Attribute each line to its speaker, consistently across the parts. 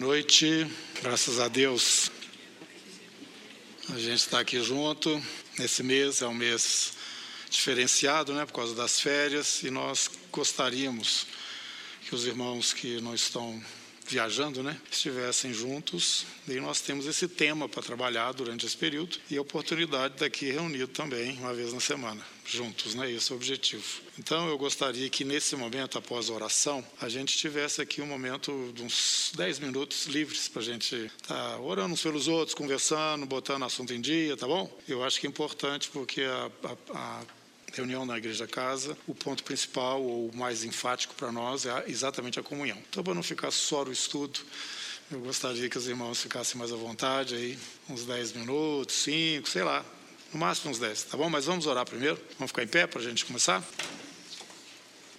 Speaker 1: Noite, graças a Deus, a gente está aqui junto. Nesse mês é um mês diferenciado, né, por causa das férias, e nós gostaríamos que os irmãos que não estão viajando, né, estivessem juntos. E nós temos esse tema para trabalhar durante esse período e a oportunidade daqui reunido também uma vez na semana, juntos, né? Esse é o objetivo. Então eu gostaria que nesse momento, após a oração, a gente tivesse aqui um momento de uns 10 minutos livres para a gente estar tá orando uns pelos outros, conversando, botando assunto em dia, tá bom? Eu acho que é importante porque a, a, a reunião na igreja casa, o ponto principal ou mais enfático para nós é exatamente a comunhão. Então, para não ficar só o estudo, eu gostaria que os irmãos ficassem mais à vontade aí, uns 10 minutos, 5, sei lá, no máximo uns 10, tá bom? Mas vamos orar primeiro. Vamos ficar em pé para a gente começar?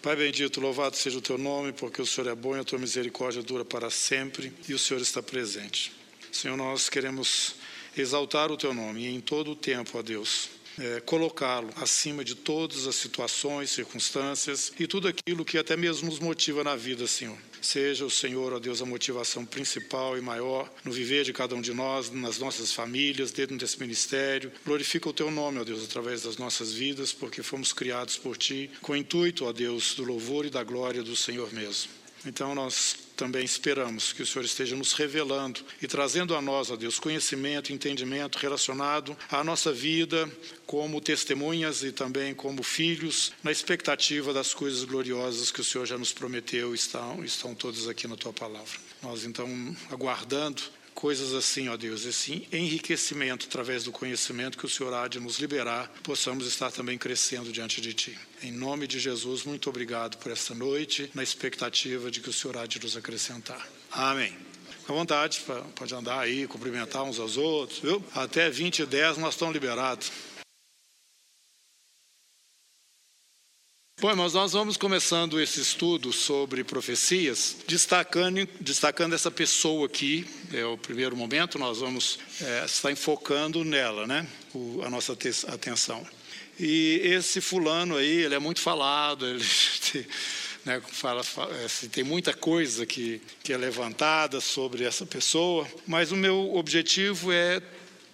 Speaker 1: Pai bendito, louvado seja o teu nome, porque o Senhor é bom e a tua misericórdia dura para sempre e o Senhor está presente. Senhor, nós queremos exaltar o teu nome em todo o tempo, ó Deus é, colocá-lo acima de todas as situações, circunstâncias e tudo aquilo que até mesmo nos motiva na vida, Senhor. Seja o Senhor, ó Deus, a motivação principal e maior no viver de cada um de nós, nas nossas famílias, dentro desse ministério. Glorifica o Teu nome, ó Deus, através das nossas vidas, porque fomos criados por Ti, com o intuito, ó Deus, do louvor e da glória do Senhor mesmo. Então nós também esperamos que o Senhor esteja nos revelando e trazendo a nós, ó Deus, conhecimento, entendimento relacionado à nossa vida como testemunhas e também como filhos, na expectativa das coisas gloriosas que o Senhor já nos prometeu, estão, estão todas aqui na tua palavra. Nós então aguardando coisas assim, ó Deus, esse enriquecimento através do conhecimento que o Senhor há de nos liberar, possamos estar também crescendo diante de Ti. Em nome de Jesus, muito obrigado por esta noite, na expectativa de que o Senhor há de nos acrescentar. Amém. À vontade, pode andar aí, cumprimentar uns aos outros, viu? Até 20 e 10 nós estamos liberados. Bom, mas nós vamos começando esse estudo sobre profecias, destacando, destacando essa pessoa aqui, é o primeiro momento, nós vamos é, estar enfocando nela, né, o, a nossa atenção. E esse fulano aí, ele é muito falado, ele né, fala, é, assim, tem muita coisa que, que é levantada sobre essa pessoa, mas o meu objetivo é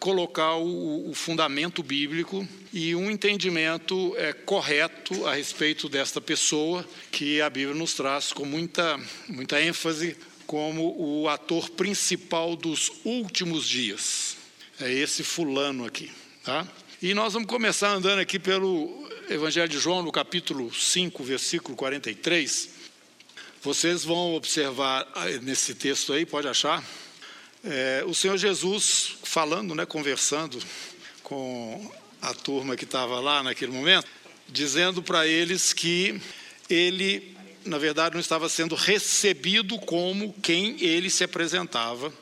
Speaker 1: colocar o, o fundamento bíblico e um entendimento é, correto a respeito desta pessoa que a Bíblia nos traz com muita, muita ênfase como o ator principal dos últimos dias. É esse fulano aqui, tá? E nós vamos começar andando aqui pelo Evangelho de João, no capítulo 5, versículo 43. Vocês vão observar ah, nesse texto aí, pode achar? É, o Senhor Jesus falando, né, conversando com a turma que estava lá naquele momento, dizendo para eles que ele, na verdade, não estava sendo recebido como quem ele se apresentava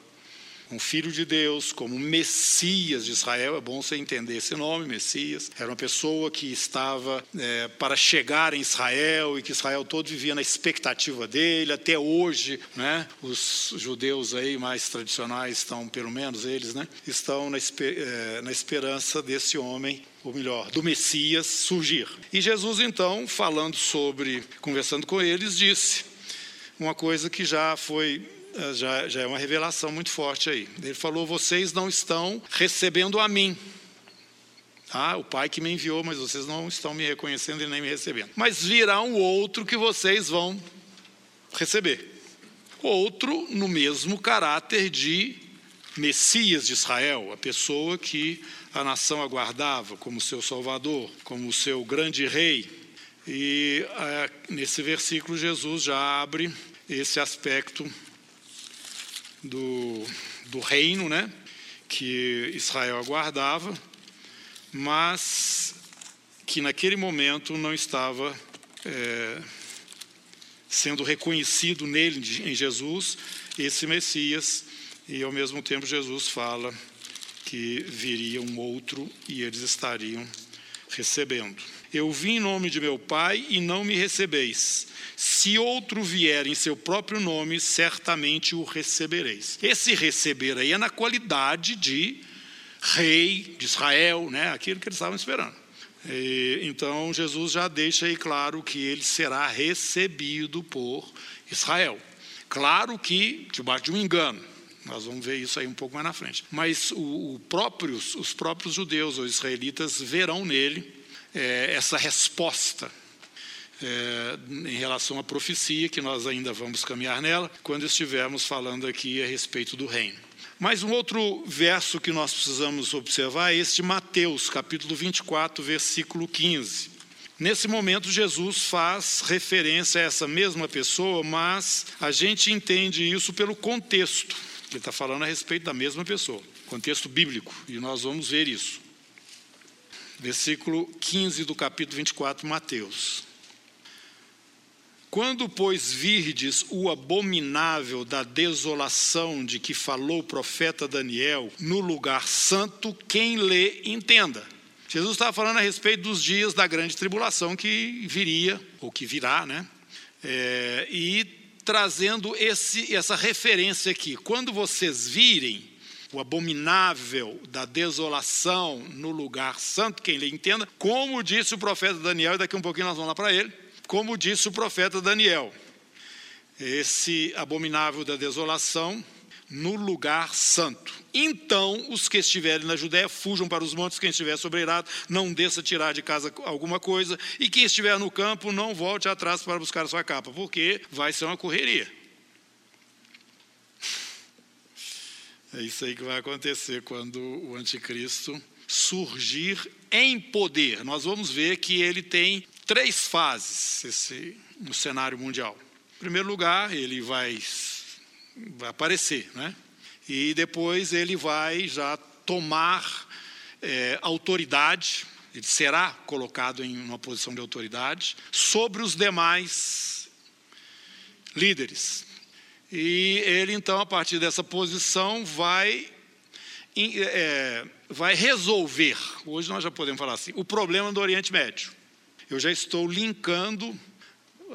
Speaker 1: um filho de Deus, como Messias de Israel. É bom você entender esse nome, Messias. Era uma pessoa que estava é, para chegar em Israel e que Israel todo vivia na expectativa dele. Até hoje, né, os judeus aí mais tradicionais estão, pelo menos eles, né, estão na, é, na esperança desse homem ou melhor, do Messias surgir. E Jesus, então, falando sobre, conversando com eles, disse uma coisa que já foi já, já é uma revelação muito forte aí. Ele falou: vocês não estão recebendo a mim. Ah, o Pai que me enviou, mas vocês não estão me reconhecendo e nem me recebendo. Mas virá um outro que vocês vão receber. Outro no mesmo caráter de Messias de Israel, a pessoa que a nação aguardava como seu Salvador, como seu grande rei. E é, nesse versículo, Jesus já abre esse aspecto do, do reino, né, que Israel aguardava, mas que naquele momento não estava é, sendo reconhecido nele, em Jesus, esse Messias, e ao mesmo tempo Jesus fala que viria um outro e eles estariam recebendo. Eu vim em nome de meu Pai e não me recebeis. Se outro vier em seu próprio nome, certamente o recebereis. Esse receber aí é na qualidade de rei de Israel, né? aquilo que eles estavam esperando. E, então Jesus já deixa aí claro que ele será recebido por Israel. Claro que debaixo de um engano. Nós vamos ver isso aí um pouco mais na frente. Mas o, o próprios, os próprios judeus ou israelitas verão nele é, essa resposta é, em relação à profecia, que nós ainda vamos caminhar nela, quando estivermos falando aqui a respeito do reino. Mas um outro verso que nós precisamos observar é este Mateus, capítulo 24, versículo 15. Nesse momento, Jesus faz referência a essa mesma pessoa, mas a gente entende isso pelo contexto. Ele está falando a respeito da mesma pessoa, contexto bíblico, e nós vamos ver isso. Versículo 15 do capítulo 24, Mateus. Quando, pois, virdes o abominável da desolação de que falou o profeta Daniel no lugar santo, quem lê entenda. Jesus estava falando a respeito dos dias da grande tribulação que viria, ou que virá, né? É, e trazendo esse, essa referência aqui. Quando vocês virem o abominável da desolação no lugar santo, quem lhe entenda, como disse o profeta Daniel, e daqui um pouquinho nós vamos lá para ele como disse o profeta Daniel, esse abominável da desolação no lugar santo. Então, os que estiverem na Judéia fujam para os montes, quem estiver sobreirado, não desça tirar de casa alguma coisa, e quem estiver no campo, não volte atrás para buscar sua capa, porque vai ser uma correria. É isso aí que vai acontecer quando o anticristo surgir em poder. Nós vamos ver que ele tem três fases esse, no cenário mundial. Em primeiro lugar, ele vai, vai aparecer, né? e depois ele vai já tomar é, autoridade, ele será colocado em uma posição de autoridade sobre os demais líderes. E ele, então, a partir dessa posição, vai, é, vai resolver, hoje nós já podemos falar assim, o problema do Oriente Médio. Eu já estou linkando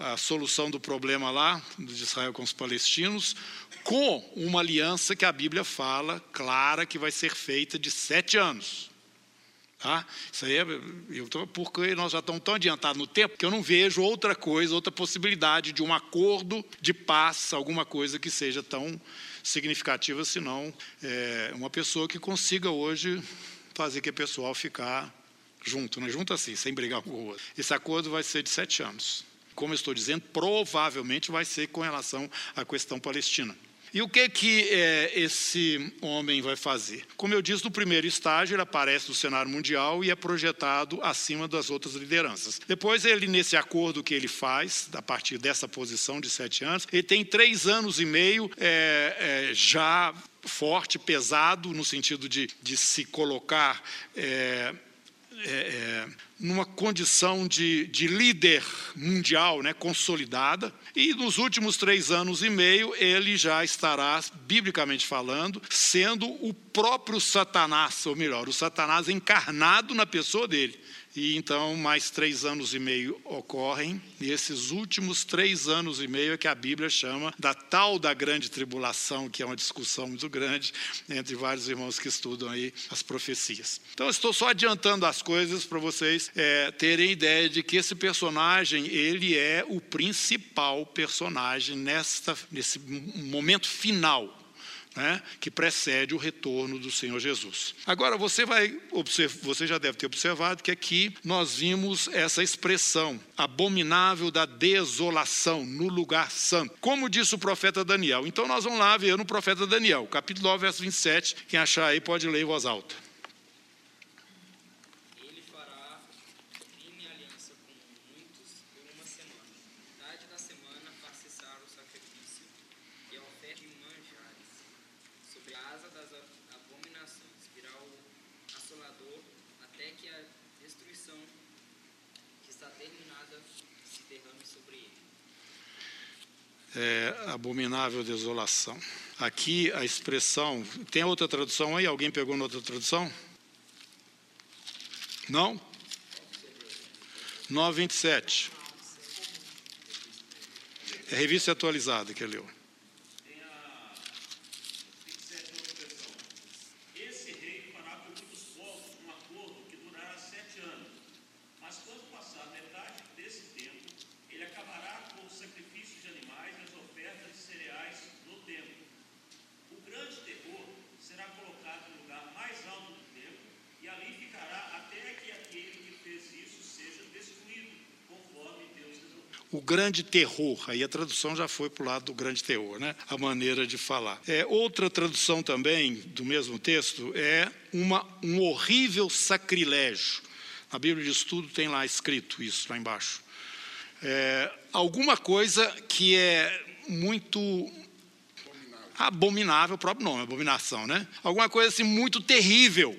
Speaker 1: a solução do problema lá de Israel com os palestinos com uma aliança que a Bíblia fala clara que vai ser feita de sete anos. Tá? Isso aí é, eu tô, porque nós já estamos tão adiantados no tempo que eu não vejo outra coisa, outra possibilidade de um acordo de paz, alguma coisa que seja tão significativa, senão é, uma pessoa que consiga hoje fazer que o pessoal ficar junto, né? junto assim, sem brigar com o outro. Esse acordo vai ser de sete anos. Como eu estou dizendo, provavelmente vai ser com relação à questão palestina. E o que que é, esse homem vai fazer? Como eu disse, no primeiro estágio ele aparece no cenário mundial e é projetado acima das outras lideranças. Depois ele nesse acordo que ele faz a partir dessa posição de sete anos, ele tem três anos e meio é, é, já forte, pesado no sentido de, de se colocar é, é, é, numa condição de, de líder mundial né, consolidada, e nos últimos três anos e meio ele já estará, biblicamente falando, sendo o próprio Satanás, ou melhor, o Satanás encarnado na pessoa dele. E então mais três anos e meio ocorrem, e esses últimos três anos e meio é que a Bíblia chama da tal da grande tribulação, que é uma discussão muito grande entre vários irmãos que estudam aí as profecias. Então estou só adiantando as coisas para vocês é, terem ideia de que esse personagem ele é o principal personagem nesta, nesse momento final né, que precede o retorno do Senhor Jesus. Agora, você, vai você já deve ter observado que aqui nós vimos essa expressão, abominável da desolação, no lugar santo. Como disse o profeta Daniel. Então, nós vamos lá ver no profeta Daniel, capítulo 9, verso 27. Quem achar aí pode ler em voz alta. É, abominável desolação. Aqui a expressão. Tem outra tradução aí? Alguém pegou na outra tradução? Não? 927. É revista atualizada que leu. O grande terror. Aí a tradução já foi para o lado do grande terror, né? A maneira de falar. É, outra tradução também do mesmo texto é uma, um horrível sacrilégio. Na Bíblia de Estudo tem lá escrito isso lá embaixo. É, alguma coisa que é muito abominável, o próprio nome, abominação, né? Alguma coisa assim muito terrível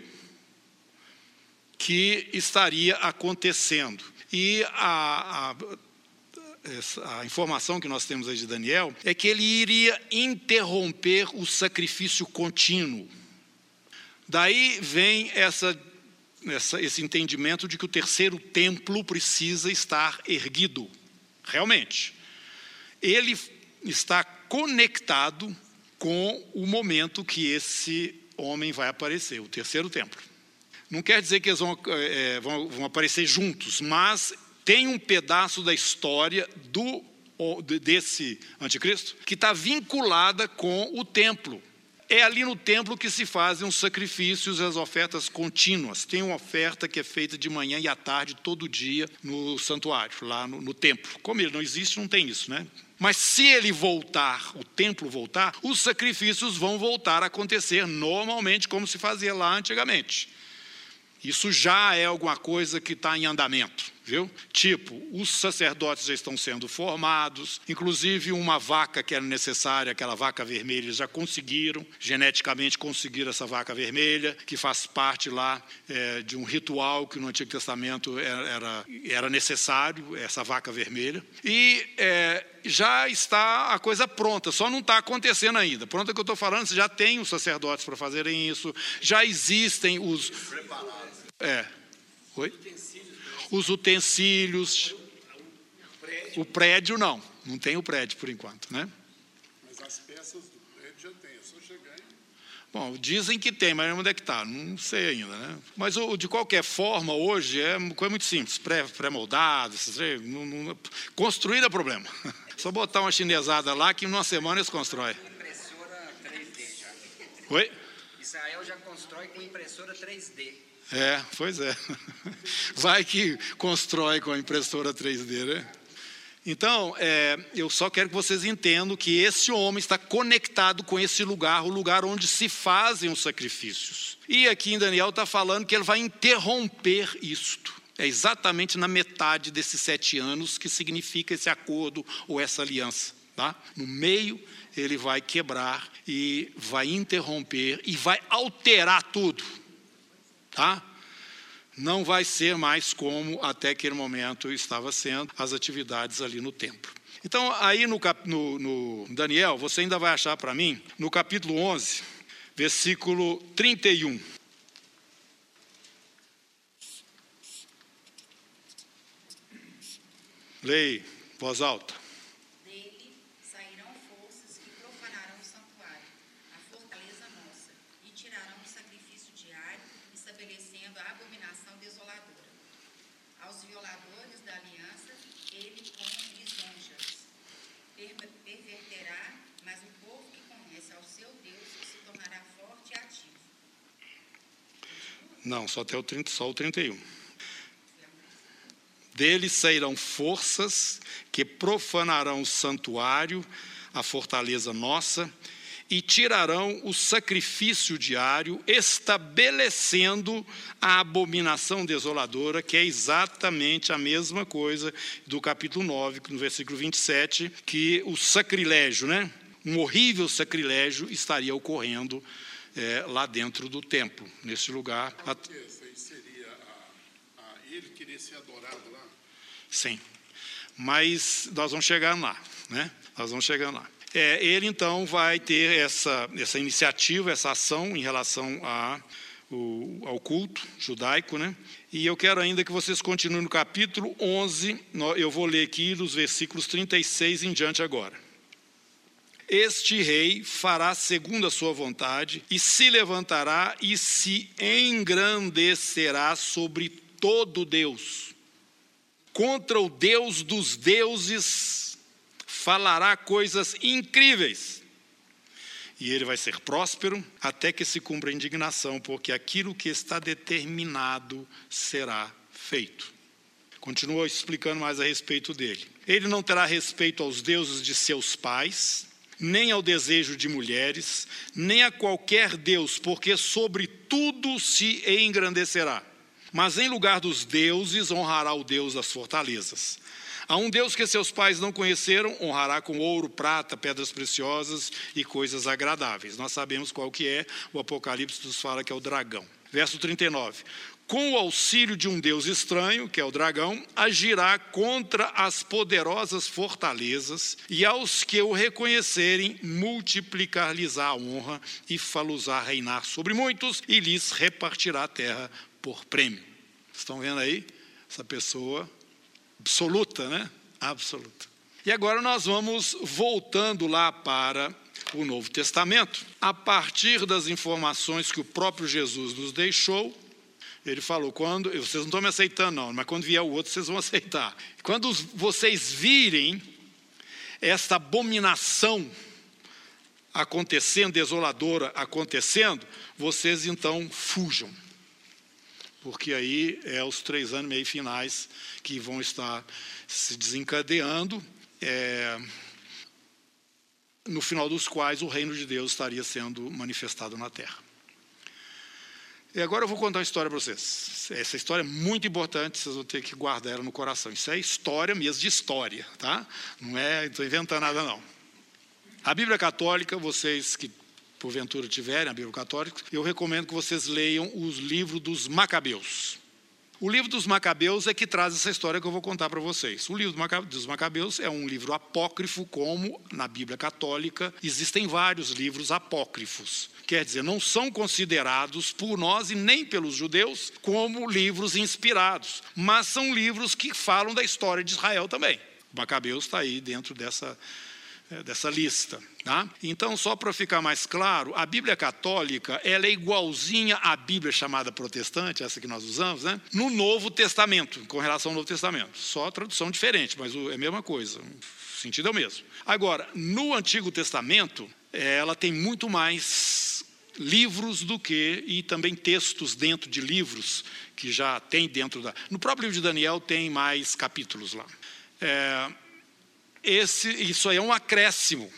Speaker 1: que estaria acontecendo. E a, a, a, informação que nós temos aí de Daniel é que ele iria interromper o sacrifício contínuo. Daí vem essa, essa, esse entendimento de que o terceiro templo precisa estar erguido. Realmente. Ele está conectado com o momento que esse homem vai aparecer, o terceiro templo. Não quer dizer que eles vão, é, vão, vão aparecer juntos, mas tem um pedaço da história do, desse anticristo que está vinculada com o templo. É ali no templo que se fazem os sacrifícios e as ofertas contínuas. Tem uma oferta que é feita de manhã e à tarde, todo dia, no santuário, lá no, no templo. Como ele não existe, não tem isso, né? Mas se ele voltar, o templo voltar, os sacrifícios vão voltar a acontecer normalmente, como se fazia lá antigamente. Isso já é alguma coisa que está em andamento viu? Tipo, os sacerdotes já estão sendo formados, inclusive uma vaca que era necessária, aquela vaca vermelha, eles já conseguiram, geneticamente conseguiram essa vaca vermelha, que faz parte lá é, de um ritual que no Antigo Testamento era, era, era necessário, essa vaca vermelha. E é, já está a coisa pronta, só não está acontecendo ainda. Pronto é que eu estou falando, você já tem os sacerdotes para fazerem isso, já existem os. É. Oi? Os utensílios. O prédio não, não tem o prédio por enquanto, né?
Speaker 2: Mas as peças do prédio já tem, é só chegar e...
Speaker 1: Bom, dizem que tem, mas onde é que está? Não sei ainda, né? Mas de qualquer forma, hoje é uma coisa muito simples, pré-moldado, pré construir é problema. Só botar uma chinesada lá que em uma semana eles constroem.
Speaker 3: Impressora 3D já.
Speaker 1: Oi?
Speaker 3: Israel já constrói com impressora 3D.
Speaker 1: É, pois é. Vai que constrói com a impressora 3D, né? Então, é, eu só quero que vocês entendam que esse homem está conectado com esse lugar, o lugar onde se fazem os sacrifícios. E aqui em Daniel está falando que ele vai interromper isto. É exatamente na metade desses sete anos que significa esse acordo ou essa aliança. Tá? No meio, ele vai quebrar e vai interromper e vai alterar tudo tá? Não vai ser mais como até aquele momento estava sendo as atividades ali no templo. Então, aí no, no, no Daniel, você ainda vai achar para mim, no capítulo 11, versículo 31. Leia, voz alta. Não, só até o 30, só o 31. Deles sairão forças que profanarão o santuário, a fortaleza nossa, e tirarão o sacrifício diário, estabelecendo a abominação desoladora, que é exatamente a mesma coisa do capítulo 9, no versículo 27, que o sacrilégio, né? Um horrível sacrilégio estaria ocorrendo é, lá dentro do templo, nesse lugar.
Speaker 2: Seria a, a ele querer ser adorado lá?
Speaker 1: Sim, mas nós vamos chegar lá, né? Nós vamos chegar lá. É, ele então vai ter essa, essa iniciativa, essa ação em relação a, o, ao culto judaico, né? E eu quero ainda que vocês continuem no capítulo 11, eu vou ler aqui dos versículos 36 em diante agora. Este rei fará segundo a sua vontade, e se levantará e se engrandecerá sobre todo Deus. Contra o Deus dos deuses falará coisas incríveis. E ele vai ser próspero até que se cumpra a indignação, porque aquilo que está determinado será feito. Continua explicando mais a respeito dele. Ele não terá respeito aos deuses de seus pais, nem ao desejo de mulheres, nem a qualquer Deus, porque sobre tudo se engrandecerá. Mas em lugar dos deuses, honrará o Deus das fortalezas. A um Deus que seus pais não conheceram, honrará com ouro, prata, pedras preciosas e coisas agradáveis. Nós sabemos qual que é, o Apocalipse nos fala que é o dragão. Verso 39 com o auxílio de um Deus estranho, que é o dragão, agirá contra as poderosas fortalezas, e aos que o reconhecerem, multiplicar-lhes a honra e faluzar reinar sobre muitos, e lhes repartirá a terra por prêmio. Estão vendo aí? Essa pessoa absoluta, né? Absoluta. E agora nós vamos voltando lá para o Novo Testamento, a partir das informações que o próprio Jesus nos deixou ele falou: quando vocês não estão me aceitando, não, mas quando vier o outro, vocês vão aceitar. Quando vocês virem esta abominação acontecendo, desoladora acontecendo, vocês então fujam. Porque aí é os três anos e meio finais que vão estar se desencadeando, é, no final dos quais o reino de Deus estaria sendo manifestado na terra. E agora eu vou contar uma história para vocês. Essa história é muito importante, vocês vão ter que guardar ela no coração. Isso é história mesmo de história, tá? Não é, estou inventando nada não. A Bíblia Católica, vocês que porventura tiverem a Bíblia Católica, eu recomendo que vocês leiam os livros dos Macabeus. O livro dos Macabeus é que traz essa história que eu vou contar para vocês. O livro dos Macabeus é um livro apócrifo, como na Bíblia Católica existem vários livros apócrifos. Quer dizer, não são considerados por nós e nem pelos judeus como livros inspirados, mas são livros que falam da história de Israel também. O Macabeus está aí dentro dessa, é, dessa lista. Tá? Então, só para ficar mais claro, a Bíblia católica ela é igualzinha à Bíblia chamada protestante, essa que nós usamos, né? no Novo Testamento, com relação ao Novo Testamento. Só tradução diferente, mas é a mesma coisa, o sentido é o mesmo. Agora, no Antigo Testamento, ela tem muito mais livros do que, e também textos dentro de livros, que já tem dentro da. No próprio livro de Daniel tem mais capítulos lá. É, esse, isso aí é um acréscimo.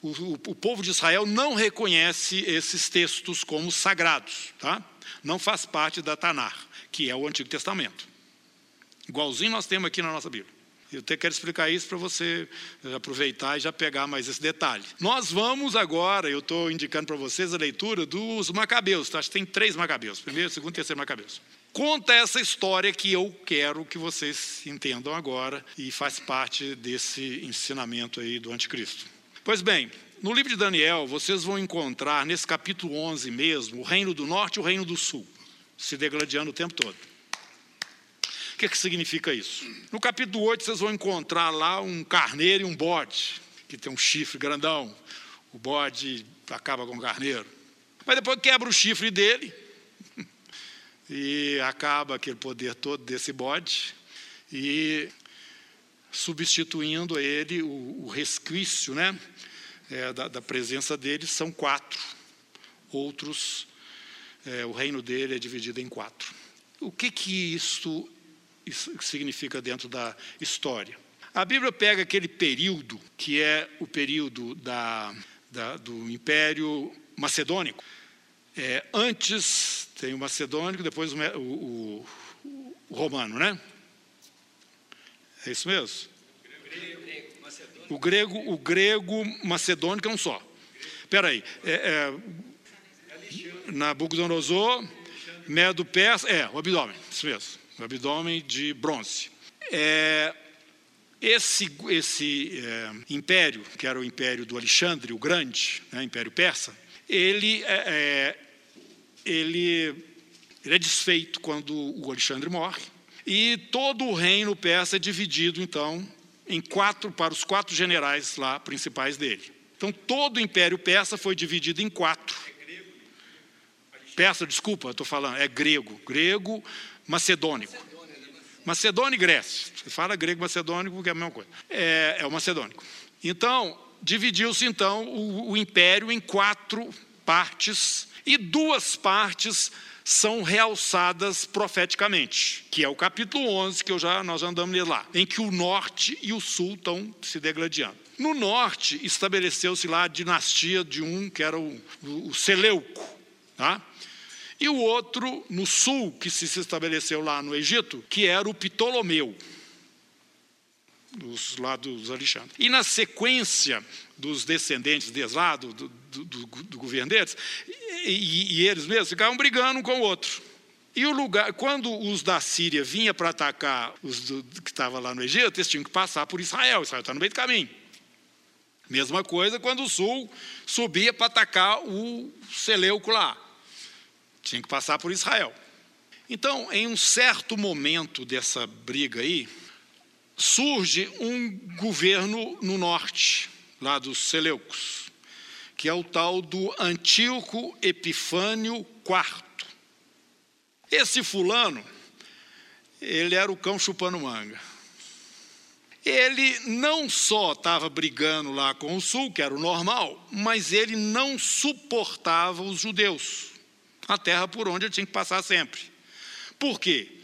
Speaker 1: O, o, o, povo de Israel não reconhece esses textos como sagrados, tá? não faz parte da Tanar, que é o Antigo Testamento. Igualzinho nós temos aqui na nossa Bíblia. Eu até quero explicar isso para você aproveitar e já pegar mais esse detalhe. Nós vamos agora, eu estou indicando para vocês a leitura dos Macabeus, tá? acho que tem três Macabeus, primeiro, segundo e terceiro Macabeus. Conta essa história que eu quero que vocês entendam agora e faz parte desse ensinamento aí do anticristo. Pois bem, no livro de Daniel, vocês vão encontrar, nesse capítulo 11 mesmo, o reino do norte e o reino do sul, se degladiando o tempo todo. O que, que significa isso? No capítulo 8, vocês vão encontrar lá um carneiro e um bode, que tem um chifre grandão. O bode acaba com o carneiro. Mas depois quebra o chifre dele e acaba aquele poder todo desse bode e substituindo ele o, o resquício né, é, da, da, presença dele são quatro. Outros, é, o reino dele é dividido em quatro. O que que isso isso significa dentro da história. A Bíblia pega aquele período, que é o período da, da, do Império Macedônico. É, antes tem o Macedônico, depois o, o, o, Romano, né? É isso mesmo? O grego, o grego macedônico é um só. Espera aí. É, é, Nabucodonosor, Medo Persa, é, o abdômen, isso mesmo o abdômen de bronze. É, esse esse é, império, que era o império do Alexandre o Grande, né, império persa, ele é, é, ele, ele é desfeito quando o Alexandre morre e todo o reino persa é dividido então em quatro para os quatro generais lá principais dele. Então todo o império persa foi dividido em quatro. Persa, desculpa, estou falando, é grego. Grego, macedônico. Macedônio e Grécia. Você fala grego macedônico porque é a mesma coisa. É, é o macedônico. Então, dividiu-se então o, o império em quatro partes e duas partes são realçadas profeticamente, que é o capítulo 11 que eu já nós já andamos lá, em que o norte e o sul estão se degladiando. No norte estabeleceu-se lá a dinastia de um que era o, o Seleuco, tá? E o outro no sul que se estabeleceu lá no Egito, que era o Ptolomeu dos lados dos Alexandre. E na sequência dos descendentes deles lá, do, do, do, do governo deles, e, e, eles mesmos ficavam brigando um com o outro. E o lugar, quando os da Síria vinham para atacar os do, que estavam lá no Egito, eles tinham que passar por Israel, Israel está no meio do caminho. Mesma coisa quando o sul subia para atacar o Seleuco lá. Tinha que passar por Israel. Então, em um certo momento dessa briga aí, surge um governo no norte, lá dos Seleucos, que é o tal do Antíoco Epifânio IV. Esse fulano, ele era o cão chupando manga. Ele não só estava brigando lá com o sul, que era o normal, mas ele não suportava os judeus, a terra por onde ele tinha que passar sempre. Por quê?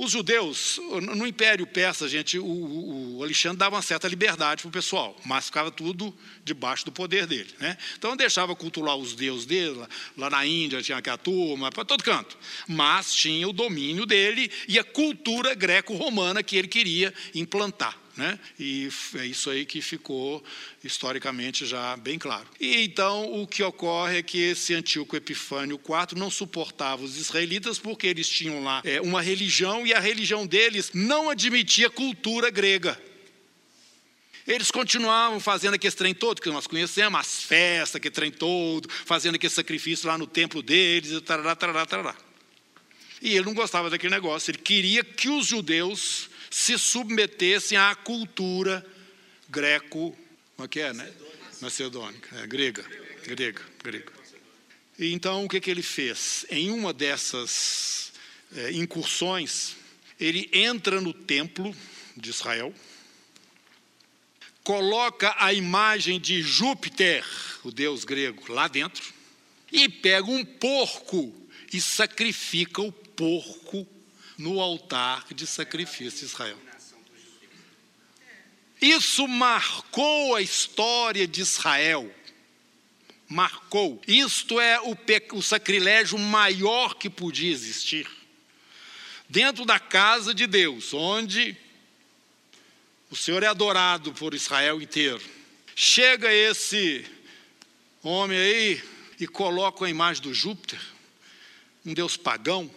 Speaker 1: Os judeus, no Império Persa, gente, o, o Alexandre dava uma certa liberdade para o pessoal, mas ficava tudo debaixo do poder dele. Né? Então deixava cultuar os deuses dele, lá, na Índia tinha aquela turma, para todo canto. Mas tinha o domínio dele e a cultura greco-romana que ele queria implantar. Né? E é isso aí que ficou historicamente já bem claro. E então o que ocorre é que esse Antíoco Epifânio IV não suportava os israelitas porque eles tinham lá é, uma religião e a religião deles não admitia cultura grega. Eles continuavam fazendo aquele trem todo, que nós conhecemos, as festas, aquele trem todo, fazendo aquele sacrifício lá no templo deles, e tarará, tarará, tarará. E ele não gostava daquele negócio, ele queria que os judeus se submetessem à cultura greco, como é que é, né? Macedônica, é, grega, grega, grega. E então o que, que ele fez? Em uma dessas é, incursões, ele entra no templo de Israel, coloca a imagem de Júpiter, o deus grego, lá dentro, e pega um porco e sacrifica o porco no altar de sacrifício de Israel. Isso marcou a história de Israel. Marcou. Isto é o, o sacrilégio maior que podia existir. Dentro da casa de Deus, onde o Senhor é adorado por Israel inteiro. Chega esse homem aí e coloca a imagem do Júpiter, um deus pagão,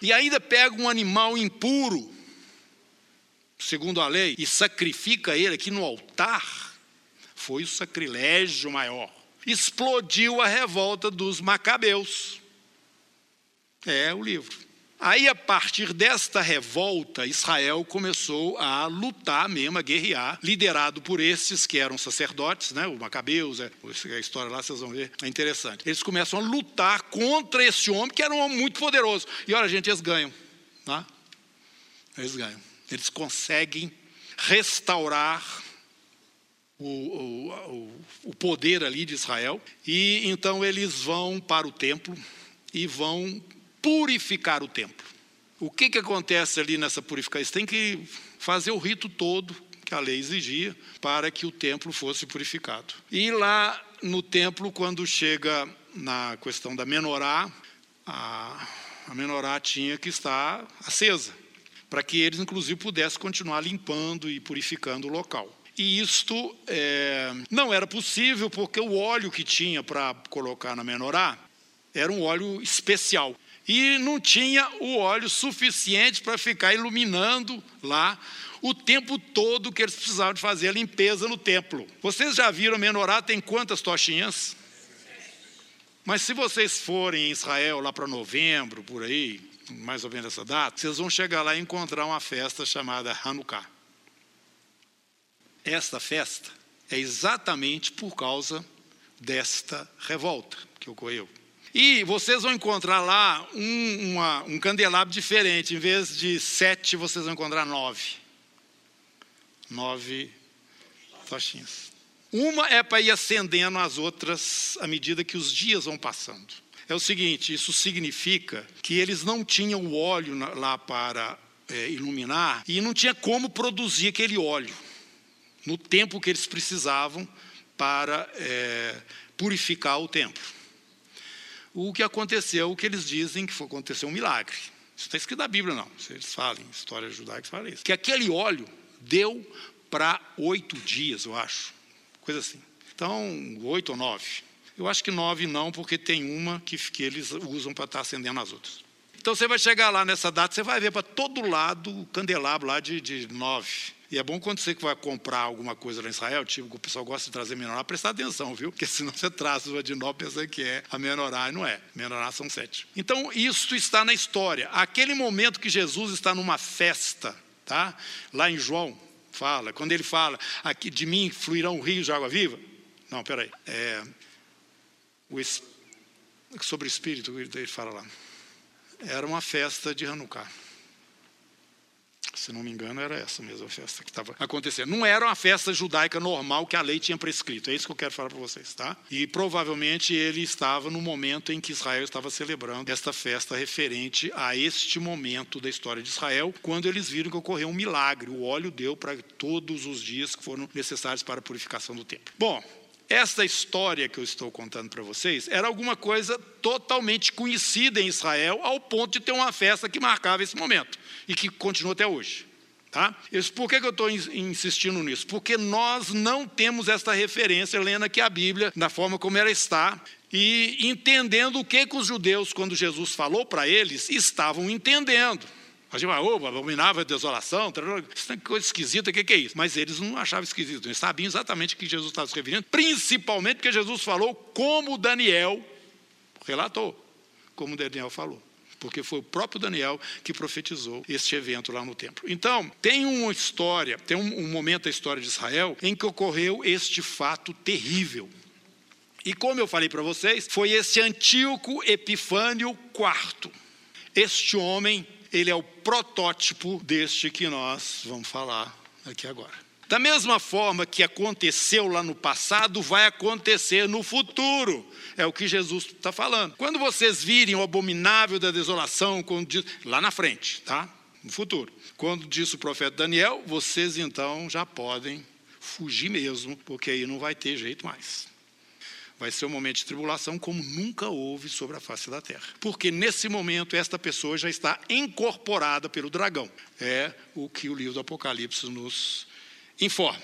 Speaker 1: e ainda pega um animal impuro, segundo a lei, e sacrifica ele aqui no altar, foi o sacrilégio maior. Explodiu a revolta dos macabeus. É o livro. Aí, a partir desta revolta, Israel começou a lutar mesmo, a guerrear, liderado por esses que eram sacerdotes, né? o Macabeus, é, a história lá vocês vão ver, é interessante. Eles começam a lutar contra esse homem, que era um homem muito poderoso. E olha, gente, eles ganham. Tá? Eles ganham. Eles conseguem restaurar o, o, o poder ali de Israel. E então eles vão para o templo e vão purificar o templo. O que, que acontece ali nessa purificação? Tem que fazer o rito todo que a lei exigia para que o templo fosse purificado. E lá no templo, quando chega na questão da menorá, a, a menorá tinha que estar acesa, para que eles, inclusive, pudessem continuar limpando e purificando o local. E isto é, não era possível porque o óleo que tinha para colocar na menorá era um óleo especial e não tinha o óleo suficiente para ficar iluminando lá o tempo todo que eles precisavam de fazer a limpeza no templo. Vocês já viram a menorá tem quantas tochinhas? Mas se vocês forem em Israel lá para novembro, por aí, mais ou menos essa data, vocês vão chegar lá e encontrar uma festa chamada Hanukkah. Esta festa é exatamente por causa desta revolta que ocorreu. E vocês vão encontrar lá um, uma, um candelabro diferente. Em vez de sete, vocês vão encontrar nove. Nove tochinhas. Uma é para ir acendendo as outras à medida que os dias vão passando. é o seguinte: isso significa que eles não tinham óleo lá para é, iluminar e não tinha como produzir aquele óleo no tempo que eles precisavam para é, purificar o templo. O que aconteceu, o que eles dizem que aconteceu um milagre. Isso está escrito na Bíblia, não. Eles falam, história judaica, fala isso. Que aquele óleo deu para oito dias, eu acho. Coisa assim. Então, oito ou nove. Eu acho que nove não, porque tem uma que, que eles usam para estar acendendo as outras. Então você vai chegar lá nessa data, você vai ver para todo lado o candelabro lá de, de nove. E é bom quando você vai comprar alguma coisa lá em Israel, tipo, o pessoal gosta de trazer menorá, prestar atenção, viu? Porque senão você traz de nove pensando que é a menorá, e não é. Menorá são sete. Então, isso está na história. Aquele momento que Jesus está numa festa, tá? Lá em João, fala, quando ele fala, aqui de mim fluirão rios de água viva. Não, peraí. É, o, sobre o Espírito, ele fala lá. Era uma festa de Hanukkah. Se não me engano, era essa mesma festa que estava acontecendo. Não era uma festa judaica normal que a lei tinha prescrito. É isso que eu quero falar para vocês, tá? E provavelmente ele estava no momento em que Israel estava celebrando esta festa referente a este momento da história de Israel, quando eles viram que ocorreu um milagre. O óleo deu para todos os dias que foram necessários para a purificação do templo. Bom, esta história que eu estou contando para vocês era alguma coisa totalmente conhecida em Israel, ao ponto de ter uma festa que marcava esse momento e que continua até hoje. Tá? Isso, por que, que eu estou ins- insistindo nisso? Porque nós não temos esta referência, lendo aqui a Bíblia, da forma como ela está, e entendendo o que, que os judeus, quando Jesus falou para eles, estavam entendendo. A gente vai, opa, abominável desolação, isso é coisa esquisita, o que, que é isso? Mas eles não achavam esquisito, eles sabiam exatamente o que Jesus estava se referindo, principalmente porque Jesus falou como Daniel relatou, como Daniel falou. Porque foi o próprio Daniel que profetizou este evento lá no templo. Então, tem uma história, tem um, um momento da história de Israel em que ocorreu este fato terrível. E como eu falei para vocês, foi esse Antíoco Epifânio IV. Este homem, ele é o protótipo deste que nós vamos falar aqui agora. Da mesma forma que aconteceu lá no passado, vai acontecer no futuro. É o que Jesus está falando. Quando vocês virem o abominável da desolação, diz- lá na frente, tá? No futuro. Quando disse o profeta Daniel, vocês então já podem fugir mesmo, porque aí não vai ter jeito mais vai ser um momento de tribulação como nunca houve sobre a face da terra. Porque nesse momento esta pessoa já está incorporada pelo dragão. É o que o livro do Apocalipse nos informa.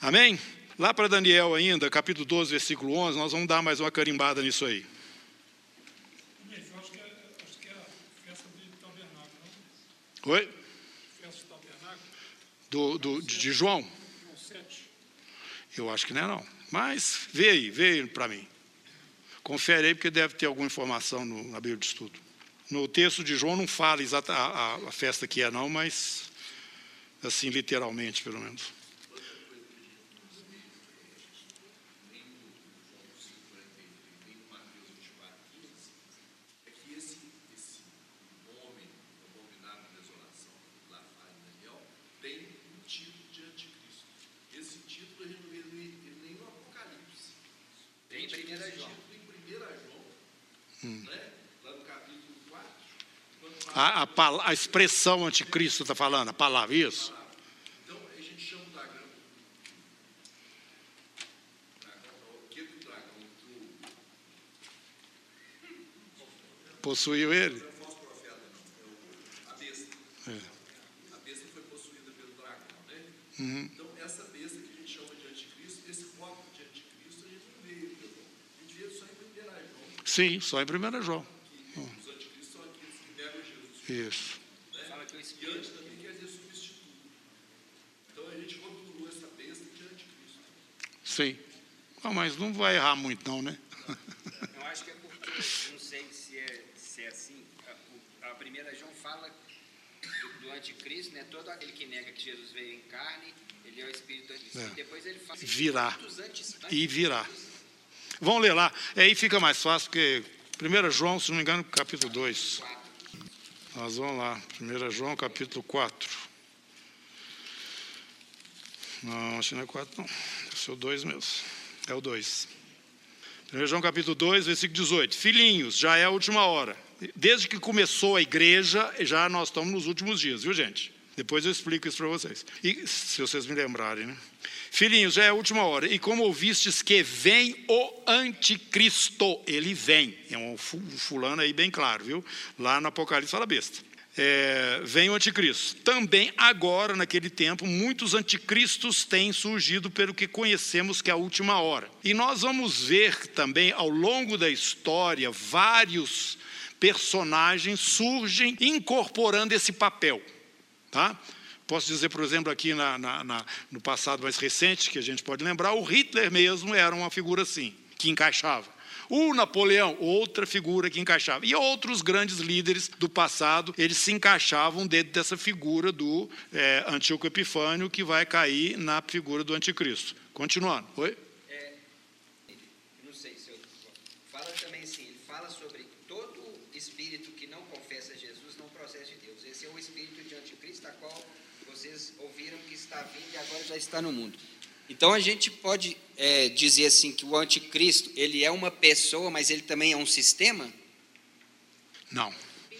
Speaker 1: Amém? Lá para Daniel ainda, capítulo 12, versículo 11, nós vamos dar mais uma carimbada nisso aí.
Speaker 2: Bem, eu acho que é, acho que a festa de tabernáculo, não?
Speaker 1: Oi?
Speaker 2: Festa de tabernáculo,
Speaker 1: Do, do, de João?
Speaker 2: João 7.
Speaker 1: Eu acho que não é não. Mas vê aí, vê aí para mim. Confere aí, porque deve ter alguma informação no, na Bíblia de Estudo. No texto de João não fala exata a, a- a festa que é, não, mas assim, literalmente, pelo menos.
Speaker 4: é que esse, esse homem, abominável desolação, lá fala em Daniel, tem um título de anticristo. Esse título ele não vê nem, nem no Apocalipse.
Speaker 3: Tem em primeira João.
Speaker 4: Título em 1 João, né? lá no capítulo 4, quando fala,
Speaker 1: A, a, a expressão anticristo está falando, a palavra, isso?
Speaker 4: então a gente chama o dragão. dragão o que o dragão?
Speaker 1: Possuiu ele?
Speaker 4: É é a besta. A besta foi possuída pelo dragão, né?
Speaker 1: Uhum.
Speaker 4: Então, essa besta que a gente chama de anticristo, esse rótulo de anticristo, a gente não vê. A gente vê só em 1 João,
Speaker 1: Sim, só em 1 João.
Speaker 4: que os anticristos são aqueles que negam Jesus.
Speaker 1: Isso.
Speaker 3: Fala que o
Speaker 4: E
Speaker 3: Espírito
Speaker 4: antes também quer dizer substituto. Então, a gente rotulou essa besta de anticristo.
Speaker 1: Sim. Ah, mas não vai errar muito, não, né?
Speaker 3: Eu acho que é porque, não sei se é, se é assim, a, a primeira João fala do, anticristo, né? Todo aquele que nega que Jesus veio em carne, ele é o espírito anticristo.
Speaker 1: É.
Speaker 3: E depois ele fala
Speaker 1: Virá. E virá. Vamos ler lá. Aí fica mais fácil, porque 1 João, se não me engano, capítulo 2. Nós vamos lá. 1 João, capítulo 4. Não, acho que não é 4, não. Deve ser o 2 mesmo. É o 2. 1 João capítulo 2, versículo 18. Filhinhos, já é a última hora. Desde que começou a igreja, já nós estamos nos últimos dias, viu gente? Depois eu explico isso para vocês. E se vocês me lembrarem, né? Filhinhos, é a última hora. E como ouvistes que vem o anticristo, ele vem. É um fulano aí bem claro, viu? Lá no Apocalipse fala besta. É, vem o anticristo. Também agora, naquele tempo, muitos anticristos têm surgido pelo que conhecemos que é a última hora. E nós vamos ver também ao longo da história vários personagens surgem incorporando esse papel. Tá? Posso dizer, por exemplo, aqui na, na, na, no passado mais recente, que a gente pode lembrar, o Hitler mesmo era uma figura assim, que encaixava. O Napoleão, outra figura que encaixava. E outros grandes líderes do passado, eles se encaixavam dentro dessa figura do é, Antíoco Epifânio, que vai cair na figura do anticristo. Continuando. Oi?
Speaker 3: É, não sei se eu. Fala também sim, ele fala sobre todo espírito que não confessa Jesus não procede de Deus. Esse é o espírito de anticristo, a qual vocês ouviram que está vindo e agora já está no mundo. Então a gente pode é, dizer assim que o anticristo ele é uma pessoa, mas ele também é um sistema?
Speaker 1: Não.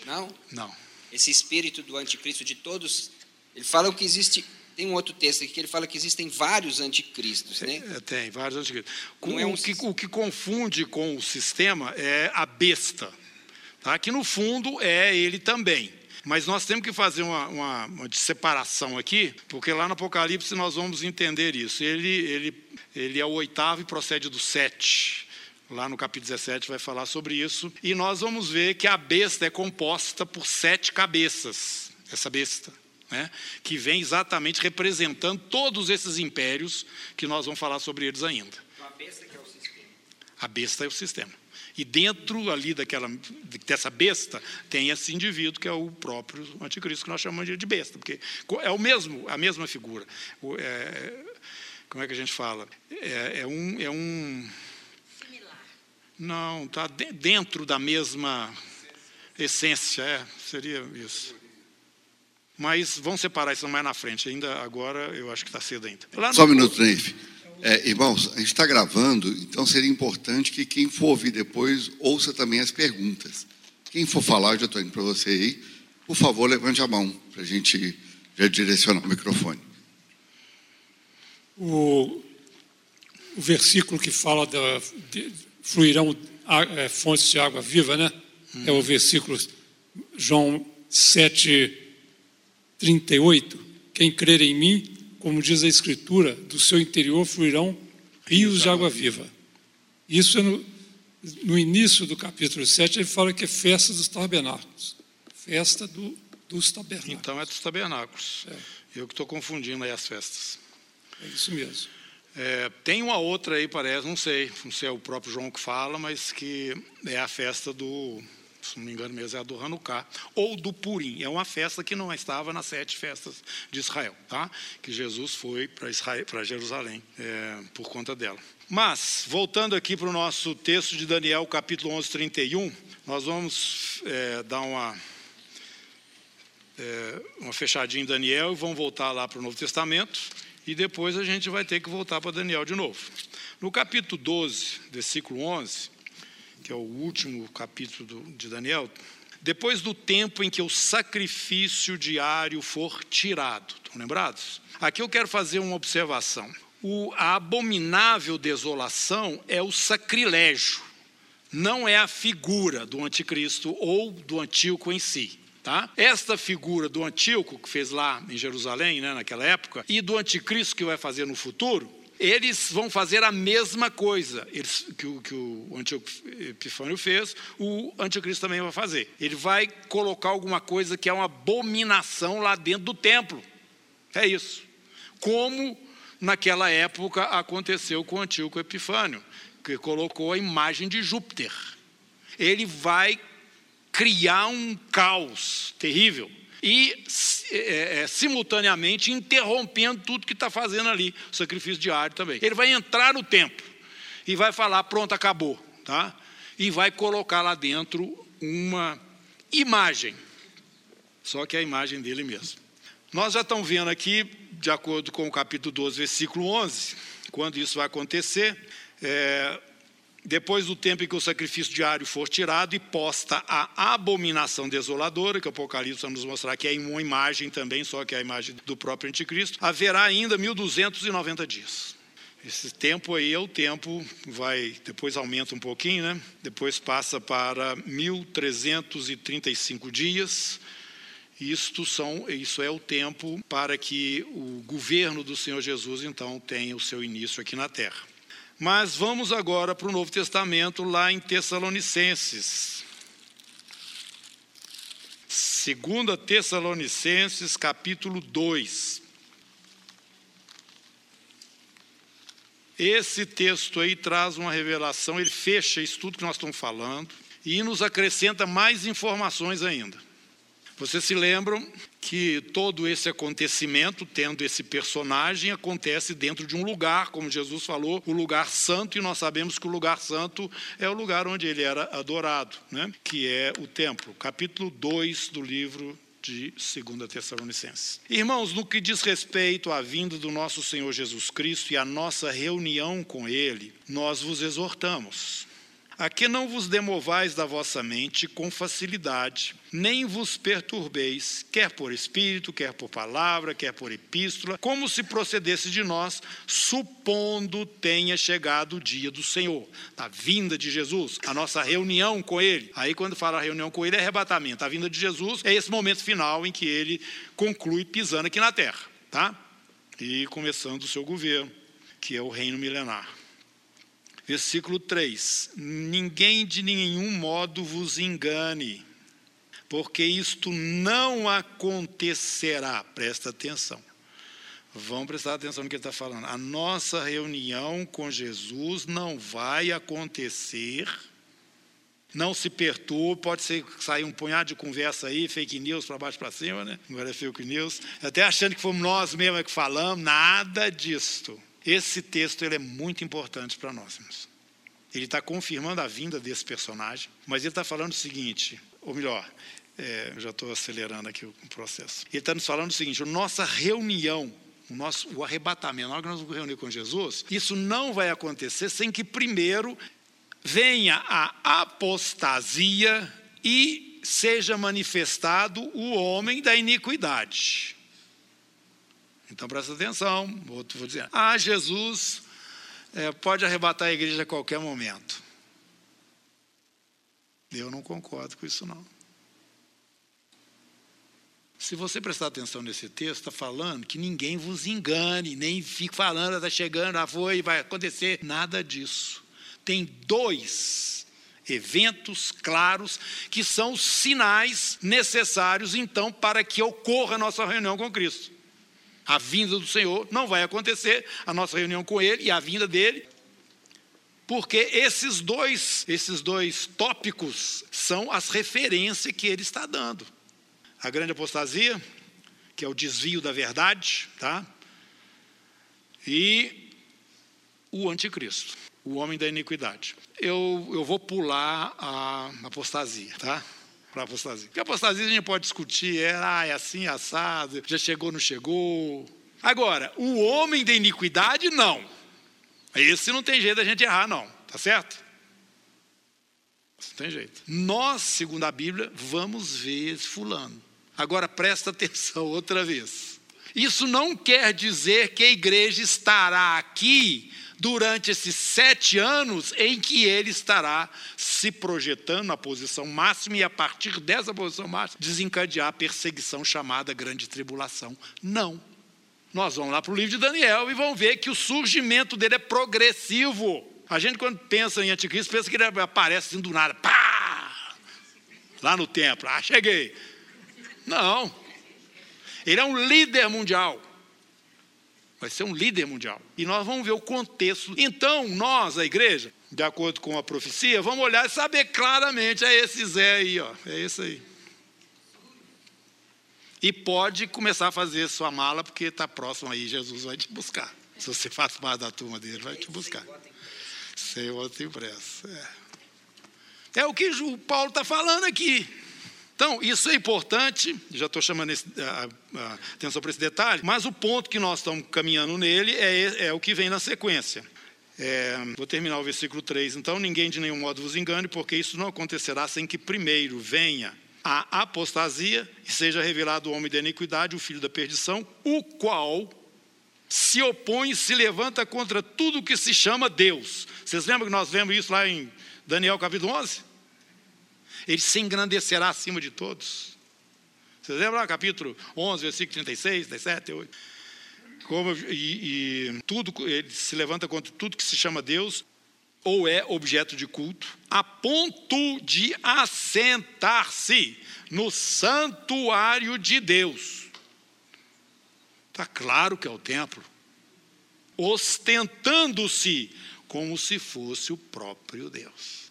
Speaker 3: Não?
Speaker 1: Não.
Speaker 3: Esse espírito do anticristo de todos, ele fala que existe tem um outro texto aqui que ele fala que existem vários anticristos, né?
Speaker 1: É, tem, vários anticristos.
Speaker 3: Não é um
Speaker 1: o, que, o que confunde com o sistema é a besta, tá? que no fundo é ele também. Mas nós temos que fazer uma, uma, uma separação aqui, porque lá no Apocalipse nós vamos entender isso. Ele, ele, ele é o oitavo e procede do sete. Lá no capítulo 17 vai falar sobre isso. E nós vamos ver que a besta é composta por sete cabeças. Essa besta. Né, que vem exatamente representando todos esses impérios que nós vamos falar sobre eles ainda.
Speaker 3: Então, a besta que é o sistema.
Speaker 1: A besta é o sistema. E dentro ali daquela, dessa besta tem esse indivíduo que é o próprio anticristo, que nós chamamos de besta, porque é o mesmo, a mesma figura. É, como é que a gente fala? É, é um. É um
Speaker 5: Similar.
Speaker 1: Não, está dentro da mesma essência, é, seria isso. Mas vamos separar isso mais na frente, ainda agora eu acho que está cedo ainda.
Speaker 6: No... Só um minuto, Neif. É, irmãos, a gente está gravando, então seria importante que quem for ouvir depois ouça também as perguntas. Quem for falar, eu já estou indo para você aí, por favor, levante a mão para a gente já direcionar o microfone.
Speaker 2: O, o versículo que fala da de, fluirão é, fontes de água viva, né? Hum. É o versículo João 7, 38. Quem crer em mim, como diz a Escritura, do seu interior fluirão rios de água viva. Isso é no, no início do capítulo 7, ele fala que é festa dos tabernáculos. Festa do, dos tabernáculos.
Speaker 1: Então é dos tabernáculos. É. Eu que estou confundindo aí as festas.
Speaker 2: É isso mesmo.
Speaker 1: É, tem uma outra aí, parece, não sei, não sei, é o próprio João que fala, mas que é a festa do se não me engano mesmo, é a do Hanukkah, ou do Purim. É uma festa que não estava nas sete festas de Israel, tá? que Jesus foi para Jerusalém é, por conta dela. Mas, voltando aqui para o nosso texto de Daniel, capítulo 11, 31, nós vamos é, dar uma, é, uma fechadinha em Daniel e vamos voltar lá para o Novo Testamento, e depois a gente vai ter que voltar para Daniel de novo. No capítulo 12, versículo 11, que é o último capítulo de Daniel, depois do tempo em que o sacrifício diário for tirado. Estão lembrados? Aqui eu quero fazer uma observação. O, a abominável desolação é o sacrilégio, não é a figura do anticristo ou do antíoco em si. Tá? Esta figura do Antíoco, que fez lá em Jerusalém, né, naquela época, e do anticristo que vai fazer no futuro, eles vão fazer a mesma coisa eles, que, o, que o Antíoco Epifânio fez, o anticristo também vai fazer. Ele vai colocar alguma coisa que é uma abominação lá dentro do templo. É isso. Como naquela época aconteceu com o Antíoco Epifânio, que colocou a imagem de Júpiter. Ele vai criar um caos terrível e é, simultaneamente interrompendo tudo que está fazendo ali, o sacrifício diário também. Ele vai entrar no templo e vai falar: pronto, acabou, tá? E vai colocar lá dentro uma imagem, só que é a imagem dele mesmo. Nós já estamos vendo aqui, de acordo com o capítulo 12, versículo 11, quando isso vai acontecer, é, depois do tempo em que o sacrifício diário for tirado e posta a abominação desoladora, que o Apocalipse vai nos mostrar que é uma imagem também, só que é a imagem do próprio anticristo, haverá ainda 1290 dias. Esse tempo aí é o tempo, vai, depois aumenta um pouquinho, né? Depois passa para 1335 dias. Isto, são, isso é o tempo para que o governo do Senhor Jesus, então, tenha o seu início aqui na terra. Mas vamos agora para o Novo Testamento, lá em Tessalonicenses. Segunda Tessalonicenses, capítulo 2. Esse texto aí traz uma revelação, ele fecha isso tudo que nós estamos falando e nos acrescenta mais informações ainda. Vocês se lembram que todo esse acontecimento, tendo esse personagem, acontece dentro de um lugar, como Jesus falou, o lugar santo, e nós sabemos que o lugar santo é o lugar onde ele era adorado, né? que é o templo. Capítulo 2 do livro de 2 Tessalonicenses. Irmãos, no que diz respeito à vinda do nosso Senhor Jesus Cristo e à nossa reunião com Ele, nós vos exortamos a que não vos demovais da vossa mente com facilidade, nem vos perturbeis, quer por espírito, quer por palavra, quer por epístola, como se procedesse de nós, supondo tenha chegado o dia do Senhor, da vinda de Jesus, a nossa reunião com Ele. Aí, quando fala reunião com Ele, é arrebatamento. A vinda de Jesus é esse momento final em que Ele conclui pisando aqui na terra, tá? E começando o seu governo, que é o reino milenar. Versículo 3: Ninguém de nenhum modo vos engane, porque isto não acontecerá. Presta atenção. Vamos prestar atenção no que ele está falando. A nossa reunião com Jesus não vai acontecer. Não se perturbe, pode ser sair um punhado de conversa aí, fake news para baixo para cima, né? Agora é fake news. Até achando que fomos nós mesmos que falamos, nada disto. Esse texto ele é muito importante para nós. Irmãos. Ele está confirmando a vinda desse personagem, mas ele está falando o seguinte, ou melhor, é, já estou acelerando aqui o processo. Ele está nos falando o seguinte: a nossa reunião, o nosso o arrebatamento, na hora que nós nos reunir com Jesus, isso não vai acontecer sem que primeiro venha a apostasia e seja manifestado o homem da iniquidade. Então presta atenção, outro vou dizer. Ah, Jesus é, pode arrebatar a igreja a qualquer momento. Eu não concordo com isso não. Se você prestar atenção nesse texto, está falando que ninguém vos engane, nem fique falando, está chegando, já foi, vai acontecer. Nada disso. Tem dois eventos claros que são sinais necessários, então, para que ocorra a nossa reunião com Cristo. A vinda do Senhor não vai acontecer, a nossa reunião com Ele e a vinda dele, porque esses dois, esses dois tópicos são as referências que ele está dando. A grande apostasia, que é o desvio da verdade, tá? E o anticristo, o homem da iniquidade. Eu, eu vou pular a apostasia, tá? Para apostasia. Porque apostasia a gente pode discutir, é, ah, é assim, assado, já chegou, não chegou. Agora, o homem da iniquidade, não. Esse não tem jeito da gente errar, não. Tá certo? Não tem jeito. Nós, segundo a Bíblia, vamos ver esse fulano. Agora presta atenção outra vez. Isso não quer dizer que a igreja estará aqui durante esses sete anos em que ele estará se projetando na posição máxima e, a partir dessa posição máxima, desencadear a perseguição chamada Grande Tribulação. Não. Nós vamos lá para o livro de Daniel e vamos ver que o surgimento dele é progressivo. A gente, quando pensa em anticristo, pensa que ele aparece assim do nada, pá! Lá no templo, ah, cheguei. Não. Ele é um líder mundial vai ser um líder mundial. E nós vamos ver o contexto. Então, nós, a igreja, de acordo com a profecia, vamos olhar e saber claramente, é esse Zé aí, ó, é esse aí. E pode começar a fazer sua mala, porque está próximo aí, Jesus vai te buscar. Se você faz parte da turma dele, vai te buscar. Sem voto impresso. É. é o que o Paulo está falando aqui. Então, isso é importante, já estou chamando esse, a, a, atenção para esse detalhe, mas o ponto que nós estamos caminhando nele é, é o que vem na sequência. É, vou terminar o versículo 3. Então, ninguém de nenhum modo vos engane, porque isso não acontecerá sem que primeiro venha a apostasia e seja revelado o homem da iniquidade, o filho da perdição, o qual se opõe e se levanta contra tudo que se chama Deus. Vocês lembram que nós vemos isso lá em Daniel capítulo 11? Ele se engrandecerá acima de todos. Vocês lembram capítulo 11, versículo 36, 37, 8? Como, e, e tudo, ele se levanta contra tudo que se chama Deus ou é objeto de culto, a ponto de assentar-se no santuário de Deus. Está claro que é o templo, ostentando-se como se fosse o próprio Deus.